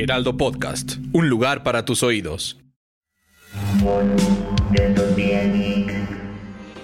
Heraldo Podcast, un lugar para tus oídos.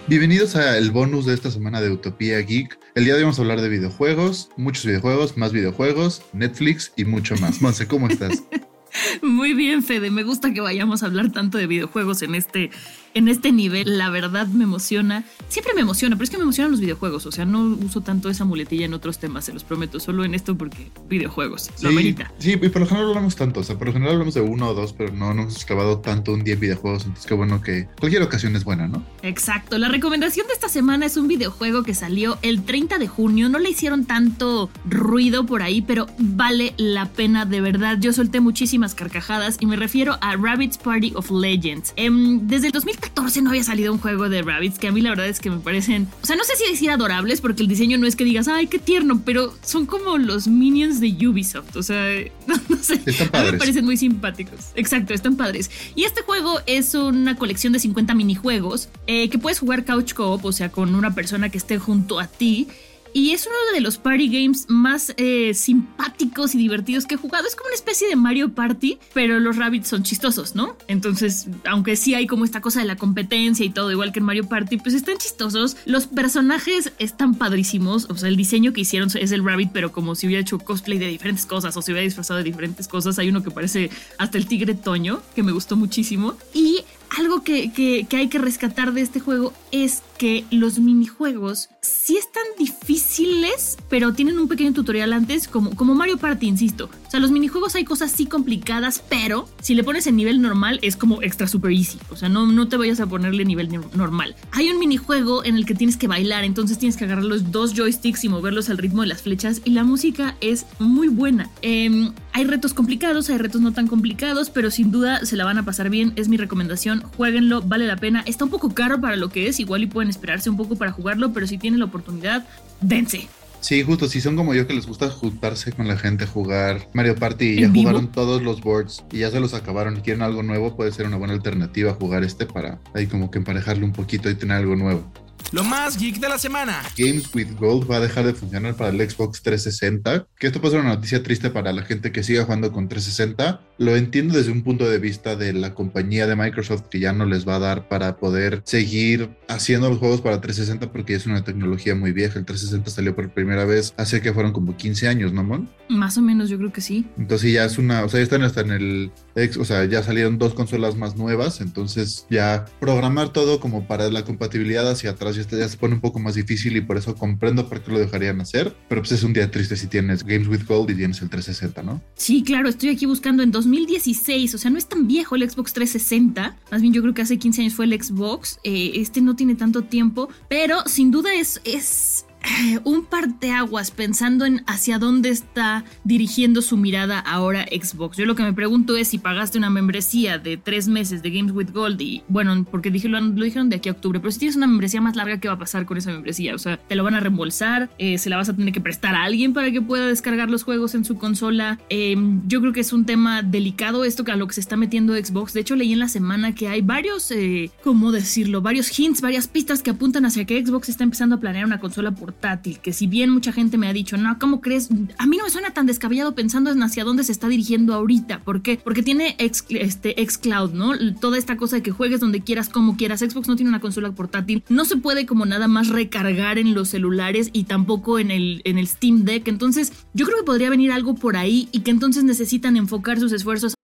Bienvenidos a el bonus de esta semana de Utopía Geek. El día de hoy vamos a hablar de videojuegos, muchos videojuegos, más videojuegos, Netflix y mucho más. Monse, ¿cómo estás? Muy bien, Fede. Me gusta que vayamos a hablar tanto de videojuegos en este en este nivel, la verdad me emociona. Siempre me emociona, pero es que me emocionan los videojuegos. O sea, no uso tanto esa muletilla en otros temas, se los prometo, solo en esto porque videojuegos, lo amerita. Sí, y por lo general hablamos tanto, o sea, por lo general hablamos de uno o dos, pero no, nos hemos clavado tanto un día en videojuegos, entonces qué bueno que cualquier ocasión es buena, ¿no? Exacto, la recomendación de esta semana es un videojuego que salió el 30 de junio, no le hicieron tanto ruido por ahí, pero vale la pena de verdad. Yo solté muchísimas carcajadas y me refiero a Rabbit's Party of Legends. Em, desde el 2000 14 no había salido un juego de Rabbits que a mí la verdad es que me parecen, o sea, no sé si decir adorables porque el diseño no es que digas, ay, qué tierno, pero son como los minions de Ubisoft, o sea, no, sé, a mí me parecen muy simpáticos. Exacto, están padres. Y este juego es una colección de 50 minijuegos eh, que puedes jugar couch co-op, o sea, con una persona que esté junto a ti y es uno de los party games más eh, simpáticos y divertidos que he jugado. Es como una especie de Mario Party, pero los rabbits son chistosos, ¿no? Entonces, aunque sí hay como esta cosa de la competencia y todo, igual que en Mario Party, pues están chistosos. Los personajes están padrísimos. O sea, el diseño que hicieron es el rabbit, pero como si hubiera hecho cosplay de diferentes cosas o se hubiera disfrazado de diferentes cosas. Hay uno que parece hasta el tigre Toño, que me gustó muchísimo. Y algo que, que, que, hay que rescatar de este juego es que los minijuegos sí están difíciles, pero tienen un pequeño tutorial antes, como, como Mario Party, insisto. O sea, los minijuegos hay cosas sí complicadas, pero si le pones en nivel normal es como extra super easy. O sea, no, no te vayas a ponerle nivel normal. Hay un minijuego en el que tienes que bailar, entonces tienes que agarrar los dos joysticks y moverlos al ritmo de las flechas, y la música es muy buena. Eh, hay retos complicados, hay retos no tan complicados, pero sin duda se la van a pasar bien. Es mi recomendación. Jueguenlo, vale la pena. Está un poco caro para lo que es, igual y pueden esperarse un poco para jugarlo, pero si tienen la oportunidad, dense. Sí, justo, si son como yo que les gusta juntarse con la gente, jugar Mario Party y ya jugaron todos los boards y ya se los acabaron y quieren algo nuevo, puede ser una buena alternativa jugar este para ahí como que emparejarle un poquito y tener algo nuevo. Lo más geek de la semana. Games with Gold va a dejar de funcionar para el Xbox 360. Que esto puede ser una noticia triste para la gente que siga jugando con 360. Lo entiendo desde un punto de vista de la compañía de Microsoft que ya no les va a dar para poder seguir haciendo los juegos para 360 porque es una tecnología muy vieja. El 360 salió por primera vez hace que fueron como 15 años, ¿no, Mon? Más o menos, yo creo que sí. Entonces ya es una, o sea, ya están hasta en el o sea, ya salieron dos consolas más nuevas, entonces ya programar todo como para la compatibilidad hacia atrás ya, ya se pone un poco más difícil y por eso comprendo por qué lo dejarían hacer, pero pues es un día triste si tienes Games with Gold y tienes el 360, ¿no? Sí, claro, estoy aquí buscando en 2016, o sea, no es tan viejo el Xbox 360, más bien yo creo que hace 15 años fue el Xbox, eh, este no tiene tanto tiempo, pero sin duda es un parteaguas pensando en hacia dónde está dirigiendo su mirada ahora Xbox. Yo lo que me pregunto es si pagaste una membresía de tres meses de Games with Gold y bueno, porque dije, lo, dijeron de aquí a octubre, pero si tienes una membresía más larga, ¿qué va a pasar con esa membresía? O sea, te lo van a reembolsar, eh, se la vas a tener que prestar a alguien para que pueda descargar los juegos en su consola. Em, yo creo que es un tema delicado esto que a lo que se está metiendo Xbox. De hecho, leí en la semana que hay varios, eh, ¿cómo decirlo? Varios hints, varias pistas que apuntan hacia que Xbox está empezando a planear una consola por que si bien mucha gente me ha dicho, no, ¿cómo crees? A mí no me suena tan descabellado pensando en hacia dónde se está dirigiendo ahorita. ¿Por qué? Porque tiene X, este, Xcloud, ¿no? Toda esta cosa de que juegues donde quieras, como quieras. Xbox no tiene una consola portátil. No se puede como nada más recargar en los celulares y tampoco en el, en el Steam Deck. Entonces, yo creo que podría venir algo por ahí y que entonces necesitan enfocar sus esfuerzos.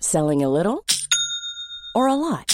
Selling a little or a lot.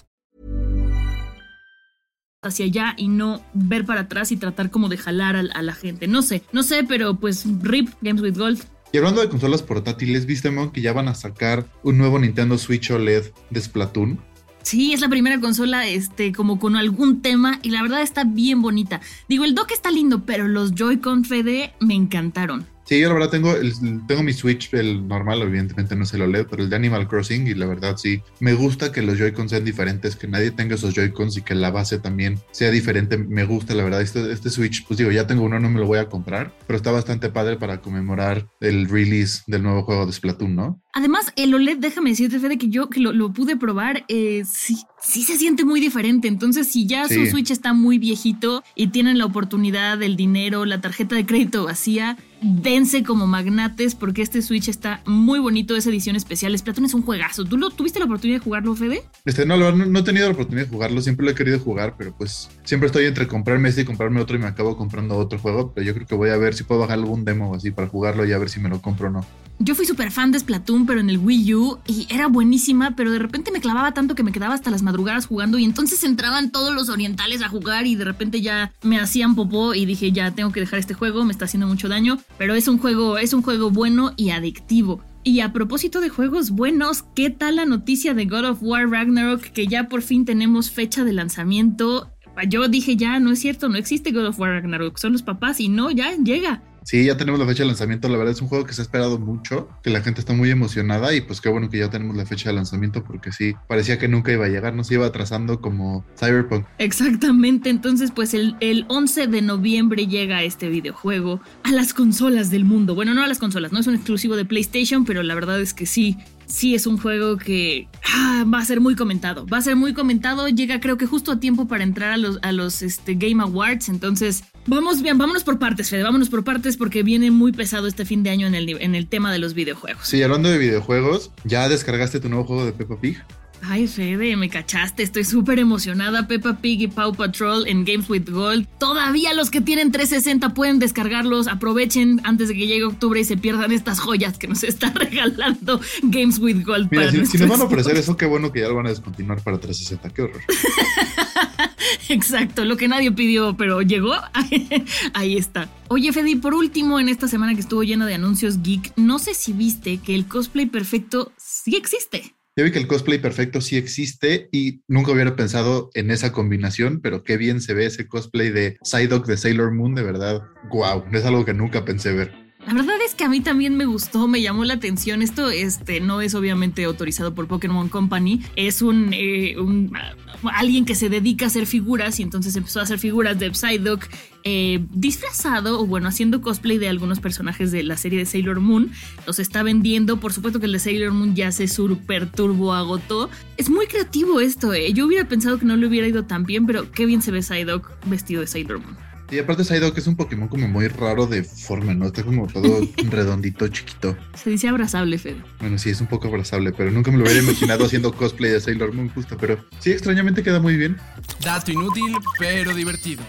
Hacia allá y no ver para atrás y tratar como de jalar a, a la gente. No sé, no sé, pero pues RIP Games with Gold. Y hablando de consolas portátiles, ¿viste, Mon, que ya van a sacar un nuevo Nintendo Switch OLED de Splatoon? Sí, es la primera consola este como con algún tema y la verdad está bien bonita. Digo, el dock está lindo, pero los Joy-Con FD me encantaron. Sí, yo la verdad tengo, el, tengo mi Switch, el normal, evidentemente no es el OLED, pero el de Animal Crossing y la verdad sí, me gusta que los Joy-Cons sean diferentes, que nadie tenga esos Joy-Cons y que la base también sea diferente. Me gusta, la verdad, este, este Switch, pues digo, ya tengo uno, no me lo voy a comprar, pero está bastante padre para conmemorar el release del nuevo juego de Splatoon, ¿no? Además, el OLED, déjame decirte, Fede, que yo que lo, lo pude probar, eh, sí, sí se siente muy diferente. Entonces, si ya Sí. su Switch está muy viejito y tienen la oportunidad, el dinero, la tarjeta de crédito vacía, dense como magnates porque este Switch está muy bonito, es edición especial. Splatoon es un juegazo. ¿Tú lo, tuviste la oportunidad de jugarlo, Fede? Este, no, no, no he tenido la oportunidad de jugarlo, siempre lo he querido jugar, pero pues siempre estoy entre comprarme este y comprarme otro y me acabo comprando otro juego, pero yo creo que voy a ver si puedo bajar algún demo o así para jugarlo y a ver si me lo compro o no. Yo fui súper fan de Splatoon, pero en el Wii U, y era buenísima, pero de repente me clavaba tanto que me quedaba hasta las madrugadas jugando, y entonces entraban todos los orientales a jugar, y de repente ya me hacían popó, y dije, ya tengo que dejar este juego, me está haciendo mucho daño, pero es un juego, es un juego bueno y adictivo. Y a propósito de juegos buenos, ¿qué tal la noticia de God of War Ragnarok? Que ya por fin tenemos fecha de lanzamiento. Yo dije, ya, no es cierto, no existe God of War Ragnarok, son los papás, y no, ya llega. Sí, ya tenemos la fecha de lanzamiento, la verdad es un juego que se ha esperado mucho, que la gente está muy emocionada y pues qué bueno que ya tenemos la fecha de lanzamiento porque sí, parecía que nunca iba a llegar, no se iba atrasando como Cyberpunk. Exactamente, entonces pues el, el 11 de noviembre llega este videojuego a las consolas del mundo. Bueno, no a las consolas, no es un exclusivo de PlayStation, pero la verdad es que sí, sí es un juego que ah, va a ser muy comentado. Va a ser muy comentado, llega creo que justo a tiempo para entrar a los, a los este, Game Awards, entonces vamos bien, vámonos por partes, Fede, vámonos por partes porque viene muy pesado este fin de año en el, en el tema de los videojuegos. Sí, hablando de videojuegos, ¿ya descargaste tu nuevo juego de Peppa Pig? Ay, Fede, me cachaste. Estoy súper emocionada. Peppa Pig y Paw Patrol en Games with Gold. Todavía los que tienen 360 pueden descargarlos. Aprovechen antes de que llegue octubre y se pierdan estas joyas que nos está regalando Games with Gold. Mira, para si, si nos van a ofrecer eso, qué bueno que ya lo van a descontinuar para 360, qué horror. Exacto, lo que nadie pidió, pero llegó. Ahí está. Oye, Fede, y por último, en esta semana que estuvo llena de anuncios geek, no sé si viste que el cosplay perfecto sí existe. Ya vi que el cosplay perfecto sí existe y nunca hubiera pensado en esa combinación, pero qué bien se ve ese cosplay de Psyduck de Sailor Moon, de verdad. Wow, es algo que nunca pensé ver. La verdad es que a mí también me gustó, me llamó la atención. Esto este, no es obviamente autorizado por Pokémon Company, es un, eh, un- alguien que se dedica a hacer figuras y entonces empezó a hacer figuras de Psyduck eh, disfrazado o bueno, haciendo cosplay de algunos personajes de la serie de Sailor Moon. Los está vendiendo, por supuesto que el de Sailor Moon ya se super turbo agotó. Es muy creativo esto, eh. yo hubiera pensado que no le hubiera ido tan bien, pero qué bien se ve Psyduck vestido de Sailor Moon. Y aparte Psyduck es un Pokémon como muy raro de forma, ¿no? Está como todo redondito, chiquito. Se dice abrazable, Fede. Bueno, sí, es un poco abrazable, pero nunca me lo hubiera imaginado haciendo cosplay de Sailor Moon justo, pero sí, extrañamente queda muy bien. Dato inútil, pero divertido.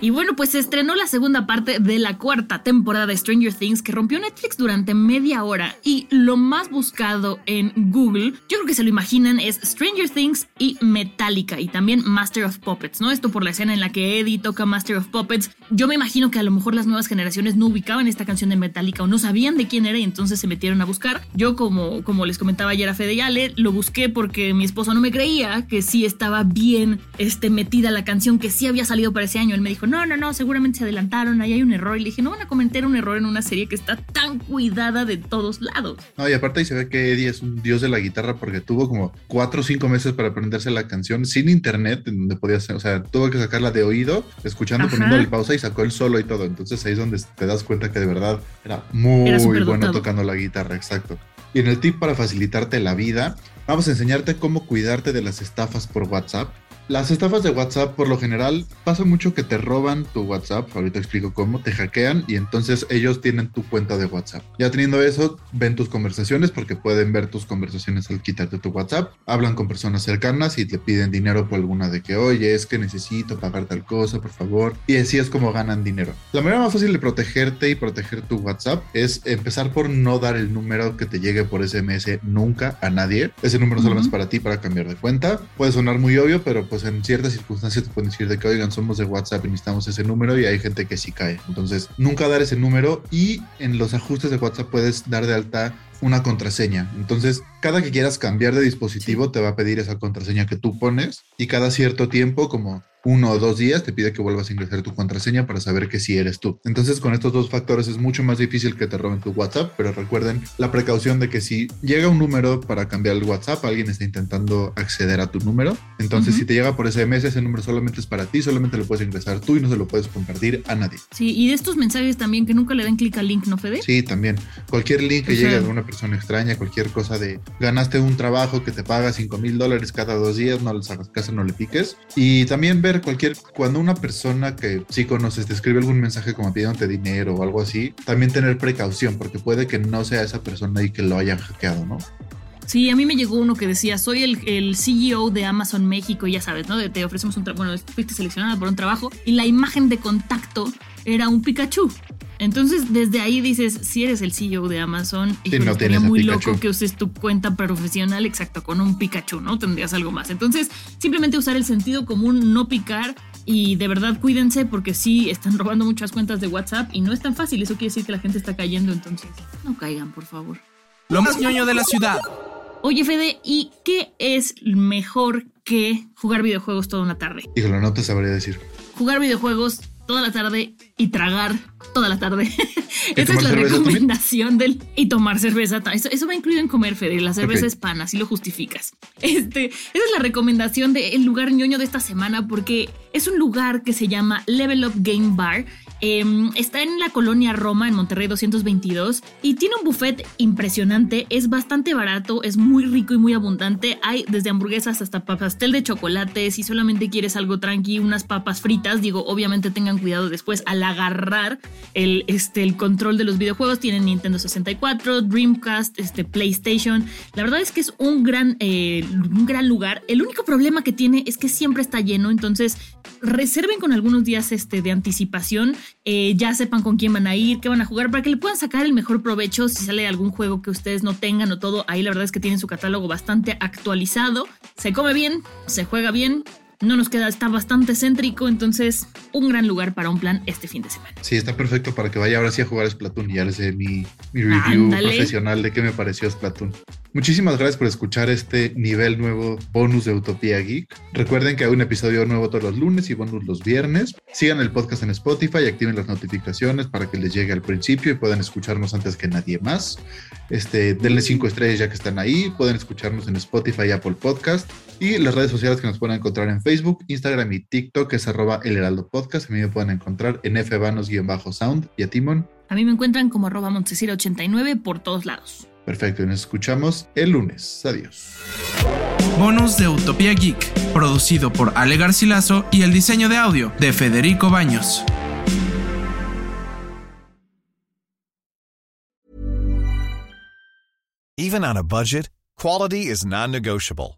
Y bueno, pues se estrenó la segunda parte de la cuarta temporada de Stranger Things que rompió Netflix durante media hora y lo más buscado en Google, yo creo que se lo imaginan, es Stranger Things y Metallica y también Master of Puppets, ¿no? Esto por la escena en la que Eddie toca Master of Puppets. Yo me imagino que a lo mejor las nuevas generaciones no ubicaban esta canción de Metallica o no sabían de quién era y entonces se metieron a buscar. Yo como, como les comentaba ayer a Fede y Ale, lo busqué porque mi esposo no me creía que sí estaba bien este, metida la canción, que sí había salido para ese año. Él me dijo, no, no, no, seguramente se adelantaron, ahí hay un error. Y le dije, no van a cometer un error en una serie que está tan cuidada de todos lados. No, y aparte ahí se ve que Eddie es un dios de la guitarra porque tuvo como cuatro o cinco meses para aprenderse la canción sin internet, en donde podía ser, o sea, tuvo que sacarla de oído, escuchando, Ajá. poniéndole pausa y sacó el solo y todo. Entonces ahí es donde te das cuenta que de verdad era muy Era bueno tocando la guitarra, exacto. Y en el tip para facilitarte la vida, vamos a enseñarte cómo cuidarte de las estafas por WhatsApp. Las estafas de WhatsApp, por lo general, pasa mucho que te roban tu WhatsApp. Ahorita explico cómo, te hackean y entonces ellos tienen tu cuenta de WhatsApp. Ya teniendo eso, ven tus conversaciones porque pueden ver tus conversaciones al quitarte tu WhatsApp. Hablan con personas cercanas y te piden dinero por alguna de que, oye, es que necesito pagar tal cosa, por favor. Y así es como ganan dinero. La manera más fácil de protegerte y proteger tu WhatsApp es empezar por no dar el número que te llegue por SMS nunca a nadie. Ese número solamente es para ti para cambiar de cuenta. Puede sonar muy obvio, pero pues en ciertas circunstancias te pueden decir de que, oigan, somos de WhatsApp y necesitamos ese número y hay gente que sí cae. Entonces, nunca dar ese número y en los ajustes de WhatsApp puedes dar de alta una contraseña. Entonces, cada que quieras cambiar de dispositivo te va a pedir esa contraseña que tú pones y cada cierto tiempo, como uno o dos días, te pide que vuelvas a ingresar tu contraseña para saber que sí eres tú. Entonces, con estos dos factores es mucho más difícil que te roben tu WhatsApp, pero recuerden la precaución de que si llega un número para cambiar el WhatsApp, alguien está intentando acceder a tu número. Entonces, Ujú. si te llega por SMS, ese número solamente es para ti, solamente lo puedes ingresar tú y no se lo puedes compartir a nadie. Sí, y de estos mensajes también que nunca le den clic al link, ¿no, Fede? Sí, también. Cualquier link que O sea- llegue de una persona extraña, cualquier cosa de ganaste un trabajo que te paga 5 mil dólares cada dos días, no les hagas caso, no le piques. Y también ver cualquier, cuando una persona que sí conoces te escribe algún mensaje como pidiéndote dinero o algo así, también tener precaución, porque puede que no sea esa persona y que lo hayan hackeado, ¿no? Sí, a mí me llegó uno que decía, soy el, el CEO de Amazon México, y ya sabes, ¿no? De- te ofrecemos un trabajo, bueno, fuiste seleccionada por un trabajo, y la imagen de contacto era un Pikachu. Entonces, desde ahí dices, si eres el CEO de Amazon, Sí, híjole, no estaría tienes a muy loco que uses tu cuenta profesional, exacto, con un Pikachu, ¿no? Tendrías algo más. Entonces, simplemente usar el sentido común, no picar, y de verdad cuídense porque sí están robando muchas cuentas de WhatsApp y no es tan fácil. Eso quiere decir que la gente está cayendo, entonces no caigan, por favor. Lo más ñoño de la ciudad. Oye, Fede, ¿y qué es mejor que jugar videojuegos toda una tarde? Híjole, no te sabría decir. Jugar videojuegos toda la tarde y tragar toda la tarde. ¿Y Esa es la también? recomendación del... Y tomar cerveza. Eso, eso va incluido en comer, Fede. La cerveza Ok. es pan, así lo justificas. Este, esa es la recomendación del lugar ñoño de esta semana porque es un lugar que se llama Level Up Game Bar. Em, está en la colonia Roma, en Monterrey 222, y tiene un buffet impresionante. Es bastante barato, es muy rico y muy abundante. Hay desde hamburguesas hasta pa- pastel de chocolate. Si solamente quieres algo tranqui, unas papas fritas, digo, obviamente tengan cuidado después al agarrar el, este, el control de los videojuegos. Tienen Nintendo 64, Dreamcast, este, PlayStation. La verdad es que es un gran, eh, un gran lugar. El único problema que tiene es que siempre está lleno, entonces reserven con algunos días este, de anticipación, eh, ya sepan con quién van a ir, qué van a jugar, para que le puedan sacar el mejor provecho si sale algún juego que ustedes no tengan o todo. Ahí la verdad es que tienen su catálogo bastante actualizado. Se come bien, se juega bien. No nos queda, está bastante céntrico, entonces un gran lugar para un plan este fin de semana. Sí, está perfecto para que vaya ahora sí a jugar Splatoon y ya les dé mi, mi review Ándale. profesional de qué me pareció Splatoon. Muchísimas gracias por escuchar este nivel nuevo bonus de Utopía Geek. Recuerden que hay un episodio nuevo todos los lunes y bonus los viernes. Sigan el podcast en Spotify y activen las notificaciones para que les llegue al principio y puedan escucharnos antes que nadie más. Este, denle cinco estrellas ya que están ahí. Pueden escucharnos en Spotify y Apple Podcast. Y las redes sociales que nos pueden encontrar en Facebook, Instagram y TikTok es arroba el heraldo podcast. A mí me pueden encontrar en fvanos-sound y a Timon. A mí me encuentran como arroba montesira89 por todos lados. Perfecto, y nos escuchamos el lunes. Adiós. Bonus de Utopía Geek, producido por Ale Garcilaso y el diseño de audio de Federico Baños. Even on a budget, quality is non-negotiable.